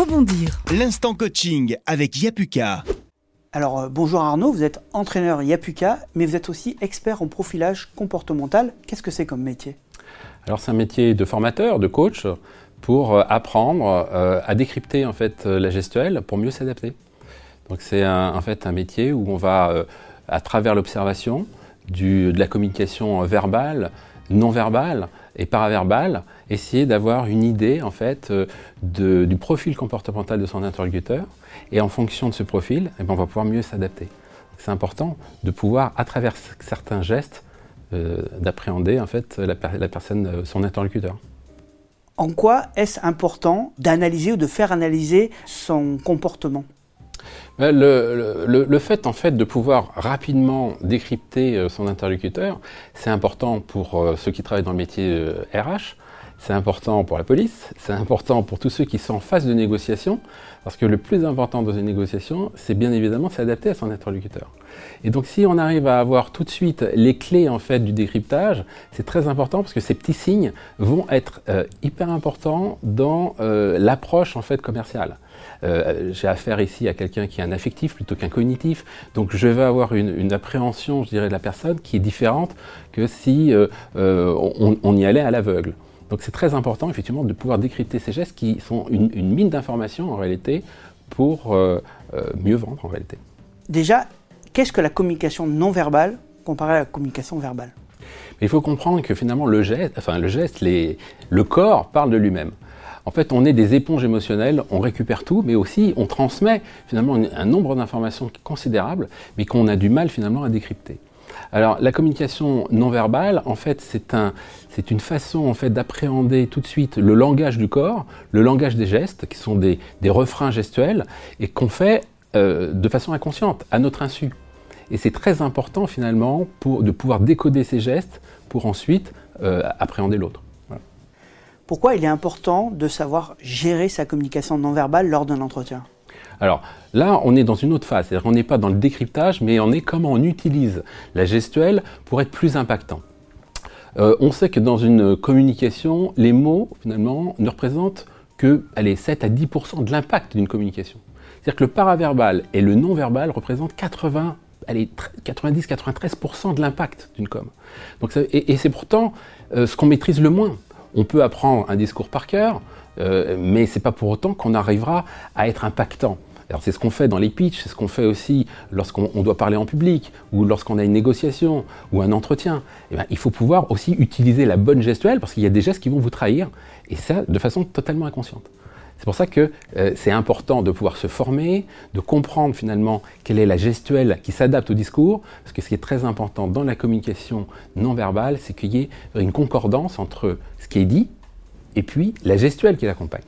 rebondir. L'instant coaching avec Yapuka. Alors euh, bonjour Arnaud, vous êtes entraîneur Yapuka, mais vous êtes aussi expert en profilage comportemental. Qu'est-ce que c'est comme métier? Alors c'est un métier de formateur, de coach, pour euh, apprendre euh, à décrypter en fait la gestuelle pour mieux s'adapter. Donc c'est en fait un métier où on va, à travers l'observation, de la communication verbale, non verbale et paraverbale, essayer d'avoir une idée en fait du profil comportemental de son interlocuteur et en fonction de ce profil, eh ben, on va pouvoir mieux s'adapter. C'est important de pouvoir, à travers certains gestes, euh, d'appréhender en fait la, personne, euh, son interlocuteur. En quoi est-ce important d'analyser ou de faire analyser son comportement? Ben, le, fait en fait de pouvoir rapidement décrypter euh, son interlocuteur, c'est important pour ceux qui travaillent dans le métier RH, c'est important pour la police, c'est important pour tous ceux qui sont en phase de négociation, parce que le plus important dans une négociation, c'est bien évidemment s'adapter à son interlocuteur. Et donc si on arrive à avoir tout de suite les clés en fait du décryptage, c'est très important parce que ces petits signes vont être euh, hyper importants dans euh, l'approche en fait commerciale. Euh, j'ai affaire ici à quelqu'un qui est un affectif plutôt qu'un cognitif, donc je vais avoir une, appréhension, je dirais, de la personne qui est différente que si on y allait à l'aveugle. Donc c'est très important effectivement de pouvoir décrypter ces gestes qui sont une, mine d'informations en réalité pour euh, euh, mieux vendre en réalité. Déjà, qu'est-ce que la communication non verbale comparée à la communication verbale? Il faut comprendre que finalement le geste, enfin le geste, le corps parle de lui-même. En fait, on est des éponges émotionnelles, on récupère tout, mais aussi on transmet finalement un nombre d'informations considérable, mais qu'on a du mal finalement à décrypter. Alors la communication non verbale, en fait, c'est un, c'est une façon en fait d'appréhender tout de suite le langage du corps, le langage des gestes, qui sont des, refrains gestuels, et qu'on fait euh, de façon inconsciente, à notre insu. Et c'est très important finalement de pouvoir décoder ces gestes pour ensuite euh, appréhender l'autre. Pourquoi il est important de savoir gérer sa communication non verbale lors d'un entretien? Alors là, on est dans une autre phase, c'est-à-dire qu'on n'est pas dans le décryptage, mais on est comment on utilise la gestuelle pour être plus impactant. Euh, on sait que dans une communication, les mots, finalement, ne représentent que allez, 7 à 10% de l'impact d'une communication. C'est-à-dire que le paraverbal et le non-verbal représentent 80 90-93% de l'impact d'une com. Donc et, c'est pourtant euh, ce qu'on maîtrise le moins. On peut apprendre un discours par cœur, euh, mais ce n'est pas pour autant qu'on arrivera à être impactant. Alors c'est ce qu'on fait dans les pitchs, c'est ce qu'on fait aussi lorsqu'on doit parler en public, ou lorsqu'on a une négociation, ou un entretien. Eh ben, il faut pouvoir aussi utiliser la bonne gestuelle, parce qu'il y a des gestes qui vont vous trahir, et ça de façon totalement inconsciente. C'est pour ça que euh, c'est important de pouvoir se former, de comprendre finalement quelle est la gestuelle qui s'adapte au discours, parce que ce qui est très important dans la communication non verbale, c'est qu'il y ait une concordance entre ce qui est dit et puis la gestuelle qui l'accompagne.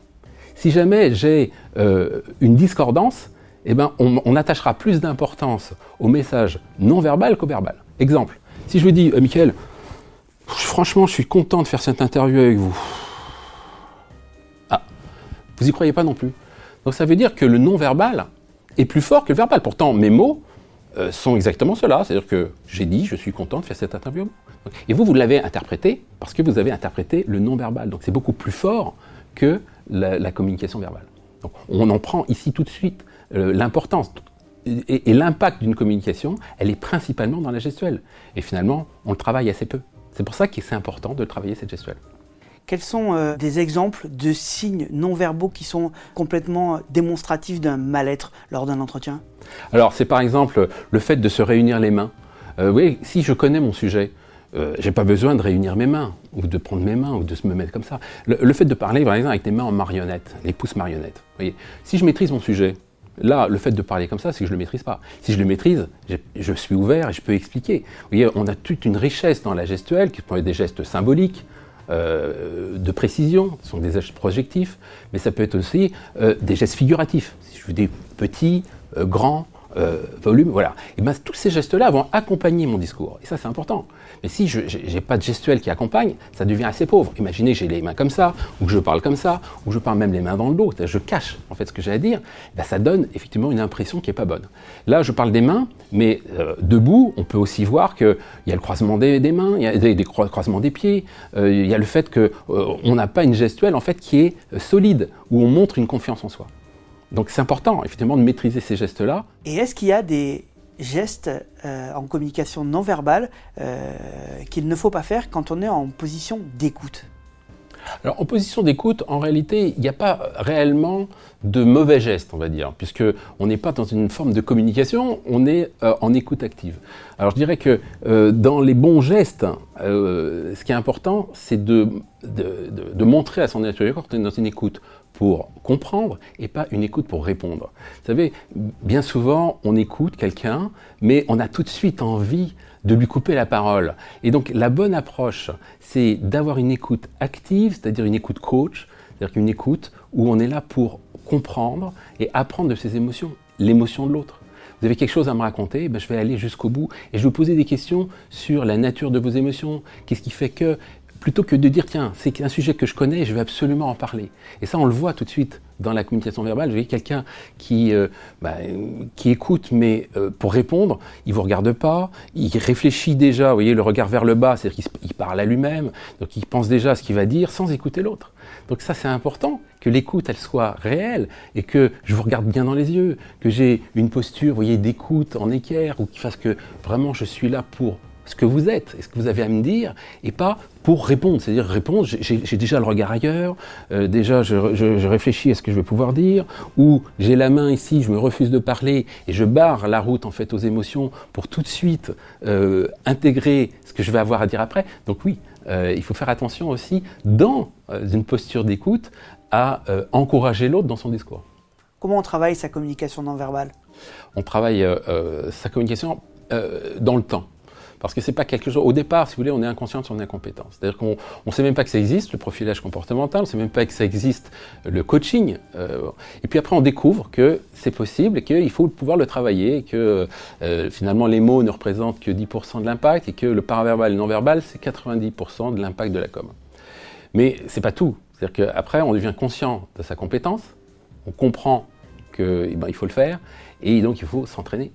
Si jamais j'ai euh, une discordance, eh ben, on, attachera plus d'importance au message non verbal qu'au verbal. Exemple, si je vous dis, euh, Michael, franchement, je suis content de faire cette interview avec vous. Ah, vous n'y croyez pas non plus. Donc ça veut dire que le non verbal est plus fort que le verbal. Pourtant, mes mots euh, sont exactement cela. C'est-à-dire que j'ai dit, je suis content de faire cette interview. Et vous, vous l'avez interprété parce que vous avez interprété le non verbal. Donc c'est beaucoup plus fort que la, communication verbale. Donc, on en prend ici tout de suite euh, l'importance. Et, l'impact d'une communication, elle est principalement dans la gestuelle. Et finalement, on le travaille assez peu. C'est pour ça que c'est important de travailler cette gestuelle. Quels sont euh, des exemples de signes non verbaux qui sont complètement démonstratifs d'un mal-être lors d'un entretien? Alors, c'est par exemple le fait de se réunir les mains. Euh, oui, si je connais mon sujet, euh, j'ai pas besoin de réunir mes mains, ou de prendre mes mains, ou de se me mettre comme ça. Le, fait de parler, par exemple, avec des mains en marionnette, les pouces marionnettes. Voyez, si je maîtrise mon sujet, là, le fait de parler comme ça, c'est que je le maîtrise pas. Si je le maîtrise, je suis ouvert et je peux expliquer. Vous voyez, on a toute une richesse dans la gestuelle, qui peut être des gestes symboliques, euh, de précision, ce sont des gestes projectifs, mais ça peut être aussi euh, des gestes figuratifs. Si je veux des petits, grands, euh, volume, voilà. Et ben, tous ces gestes-là vont accompagner mon discours. Et ça, c'est important. Mais si je n'ai pas de gestuelle qui accompagne, ça devient assez pauvre. Imaginez, j'ai les mains comme ça, ou que je parle comme ça, ou je parle même les mains dans le dos, je cache en fait ce que j'ai à dire, ben, ça donne effectivement une impression qui n'est pas bonne. Là, je parle des mains, mais euh, debout, on peut aussi voir qu'il y a le croisement des, mains, il y a des, croisements des pieds, euh, il y a le fait qu'on n'a pas une gestuelle en fait qui est solide, où on montre une confiance en soi. Donc c'est important, effectivement, de maîtriser ces gestes-là. Et est-ce qu'il y a des gestes euh, en communication non verbale euh, qu'il ne faut pas faire quand on est en position d'écoute? Alors en position d'écoute, en réalité, il n'y a pas réellement de mauvais gestes, on va dire, puisque on n'est pas dans une forme de communication, on est euh, en écoute active. Alors je dirais que dans les bons gestes, ce qui est important, c'est de, de, montrer à son interlocuteur qu'on est dans une écoute pour comprendre et pas une écoute pour répondre. Vous savez, bien souvent, on écoute quelqu'un, mais on a tout de suite envie de lui couper la parole. Et donc, la bonne approche, c'est d'avoir une écoute active, c'est-à-dire une écoute coach, c'est-à-dire une écoute où on est là pour comprendre et apprendre de ses émotions, l'émotion de l'autre. Vous avez quelque chose à me raconter, ben je vais aller jusqu'au bout et je vais vous poser des questions sur la nature de vos émotions. Qu'est-ce qui fait que plutôt que de dire tiens, c'est un sujet que je connais, je vais absolument en parler. Et ça, on le voit tout de suite dans la communication verbale. Vous voyez quelqu'un qui, euh, bah, qui écoute, mais euh, pour répondre, il vous regarde pas, il réfléchit déjà, vous voyez, le regard vers le bas, c'est-à-dire qu'il parle à lui-même, donc il pense déjà à ce qu'il va dire sans écouter l'autre. Donc ça, c'est important que l'écoute, elle soit réelle et que je vous regarde bien dans les yeux, que j'ai une posture, vous voyez, d'écoute en équerre ou qui fasse que vraiment je suis là pour ce que vous êtes et ce que vous avez à me dire, et pas pour répondre. C'est-à-dire répondre, j'ai déjà le regard ailleurs, euh, déjà je, réfléchis à ce que je vais pouvoir dire, ou j'ai la main ici, je me refuse de parler, et je barre la route en fait aux émotions pour tout de suite euh, intégrer ce que je vais avoir à dire après. Donc oui, euh, il faut faire attention aussi dans une posture d'écoute à encourager l'autre dans son discours. Comment on travaille sa communication non verbale? On travaille sa communication dans le temps. Parce que c'est pas quelque chose. Au départ, si vous voulez, on est inconscient de son incompétence. C'est-à-dire qu'on ne sait même pas que ça existe, le profilage comportemental, on ne sait même pas que ça existe, le coaching. Euh, et puis après, on découvre que c'est possible et qu'il faut pouvoir le travailler, que euh, finalement les mots ne représentent que 10% de l'impact et que le paraverbal et le non-verbal, c'est 90% de l'impact de la com. Mais c'est pas tout. C'est-à-dire qu'après, on devient conscient de sa compétence, on comprend qu'il eh ben, faut le faire, et donc il faut s'entraîner.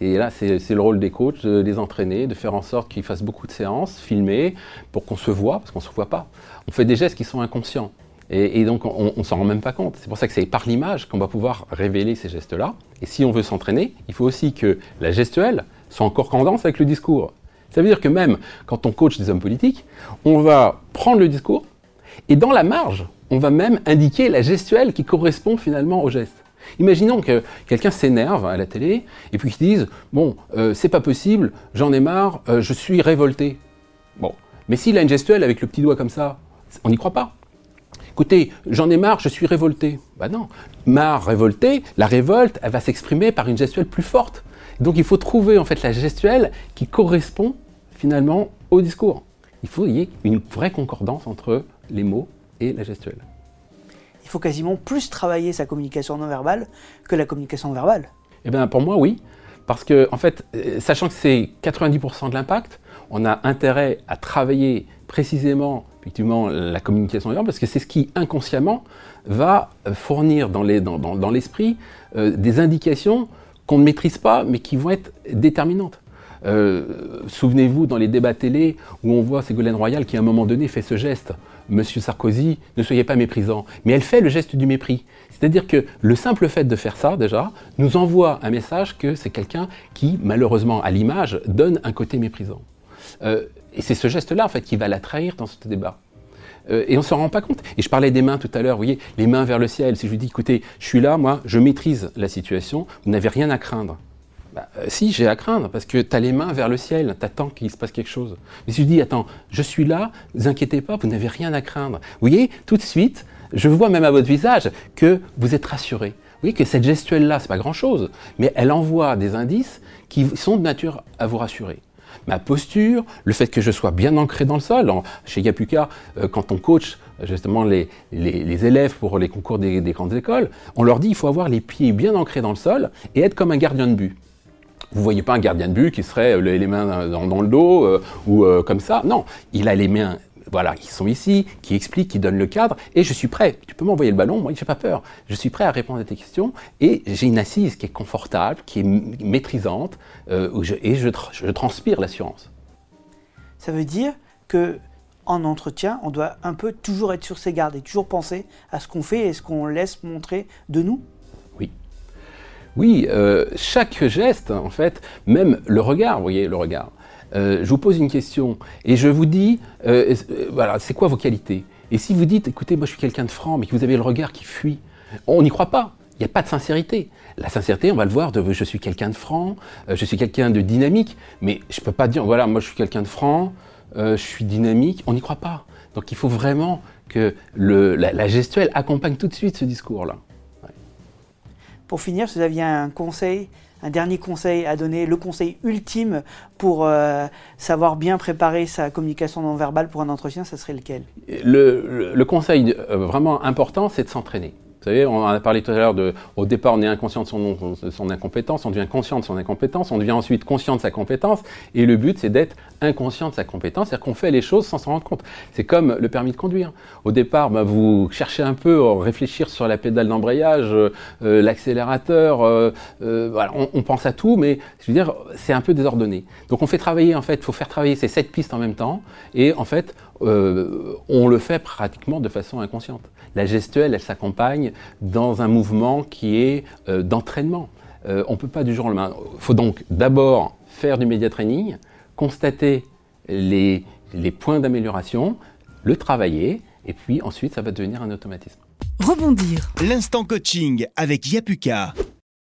Et là, c'est le rôle des coachs de les entraîner, de faire en sorte qu'ils fassent beaucoup de séances, filmer, pour qu'on se voit, parce qu'on ne se voit pas. On fait des gestes qui sont inconscients. Et, donc, on ne s'en rend même pas compte. C'est pour ça que c'est par l'image qu'on va pouvoir révéler ces gestes-là. Et si on veut s'entraîner, il faut aussi que la gestuelle soit en correspondance avec le discours. Ça veut dire que même quand on coach des hommes politiques, on va prendre le discours et dans la marge, on va même indiquer la gestuelle qui correspond finalement au geste. Imaginons que quelqu'un s'énerve à la télé et puis qu'il dise Bon, euh, c'est pas possible, j'en ai marre, euh, je suis révolté. Bon, mais s'il a une gestuelle avec le petit doigt comme ça, on n'y croit pas. Écoutez, j'en ai marre, je suis révolté. Bah non, marre, révolté, la révolte, elle va s'exprimer par une gestuelle plus forte. Donc il faut trouver en fait la gestuelle qui correspond finalement au discours. Il faut y ait une vraie concordance entre les mots et la gestuelle il faut quasiment plus travailler sa communication non verbale que la communication verbale. Eh bien, pour moi, oui. Parce que, en fait, euh, sachant que c'est 90% de l'impact, on a intérêt à travailler précisément effectivement, la communication verbale parce que c'est ce qui, inconsciemment, va fournir dans l'esprit euh, des indications qu'on ne maîtrise pas, mais qui vont être déterminantes. Euh, souvenez-vous dans les débats télé où on voit Ségolène Royal qui à un moment donné fait ce geste. Monsieur Sarkozy, ne soyez pas méprisant. Mais elle fait le geste du mépris. C'est-à-dire que le simple fait de faire ça, déjà, nous envoie un message que c'est quelqu'un qui, malheureusement, à l'image, donne un côté méprisant. Euh, et c'est ce geste-là, en fait, qui va la trahir dans ce débat. Euh, et on ne s'en rend pas compte. Et je parlais des mains tout à l'heure, vous voyez, les mains vers le ciel. Si je vous dis, écoutez, je suis là, moi, je maîtrise la situation, vous n'avez rien à craindre. Bah, euh, si, j'ai à craindre, parce que tu as les mains vers le ciel, tu attends qu'il se passe quelque chose. Mais si je dis, attends, je suis là, ne vous inquiétez pas, vous n'avez rien à craindre. Vous voyez, tout de suite, je vois même à votre visage que vous êtes rassuré. Vous voyez que cette gestuelle-là, c'est pas grand-chose, mais elle envoie des indices qui sont de nature à vous rassurer ma posture, le fait que je sois bien ancré dans le sol. chez Yapuka, euh, quand on coach justement les, élèves pour les concours des, des, grandes écoles, on leur dit il faut avoir les pieds bien ancrés dans le sol et être comme un gardien de but. Vous voyez pas un gardien de but qui serait euh, les mains dans, le dos euh, ou euh, comme ça. Non, il a les mains voilà, qui sont ici, qui expliquent, qui donnent le cadre, et je suis prêt. Tu peux m'envoyer le ballon, moi, j'ai pas peur. Je suis prêt à répondre à tes questions, et j'ai une assise qui est confortable, qui est maîtrisante, et je, je transpire l'assurance. Ça veut dire que en entretien, on doit un peu toujours être sur ses gardes et toujours penser à ce qu'on fait et ce qu'on laisse montrer de nous? Oui, euh, chaque geste, en fait, même le regard, vous voyez, le regard. Euh, je vous pose une question et je vous dis, euh, voilà, c'est quoi vos qualités? Et si vous dites, écoutez, moi je suis quelqu'un de franc, mais que vous avez le regard qui fuit, on n'y croit pas. Il n'y a pas de sincérité. La sincérité, on va le voir, de je suis quelqu'un de franc, je suis quelqu'un de dynamique, mais je ne peux pas dire, voilà, moi je suis quelqu'un de franc, je suis dynamique, on n'y croit pas. Donc il faut vraiment que la gestuelle accompagne tout de suite ce discours-là. Pour finir, si vous aviez un conseil, un dernier conseil à donner, le conseil ultime pour euh, savoir bien préparer sa communication non verbale pour un entretien, ça serait lequel? Le, conseil euh, vraiment important, c'est de s'entraîner. Vous savez, on a parlé tout à l'heure, de, au départ, on est inconscient de son, incompétence, on devient conscient de son incompétence, on devient ensuite conscient de sa compétence, et le but, c'est d'être inconscient de sa compétence, c'est-à-dire qu'on fait les choses sans s'en rendre compte. C'est comme le permis de conduire. Au départ, bah, vous cherchez un peu à réfléchir sur la pédale d'embrayage, euh, euh, l'accélérateur, euh, on, pense à tout, mais je c'est un peu désordonné. Donc on fait travailler, en fait, il faut faire travailler ces sept pistes en même temps, et en fait, euh, on le fait pratiquement de façon inconsciente. La gestuelle, elle s'accompagne dans un mouvement qui est euh, d'entraînement. Euh, on ne peut pas du jour au lendemain. Il faut donc d'abord faire du média training, constater les, les points d'amélioration, le travailler, et puis ensuite ça va devenir un automatisme. Rebondir. L'instant coaching avec Yapuka.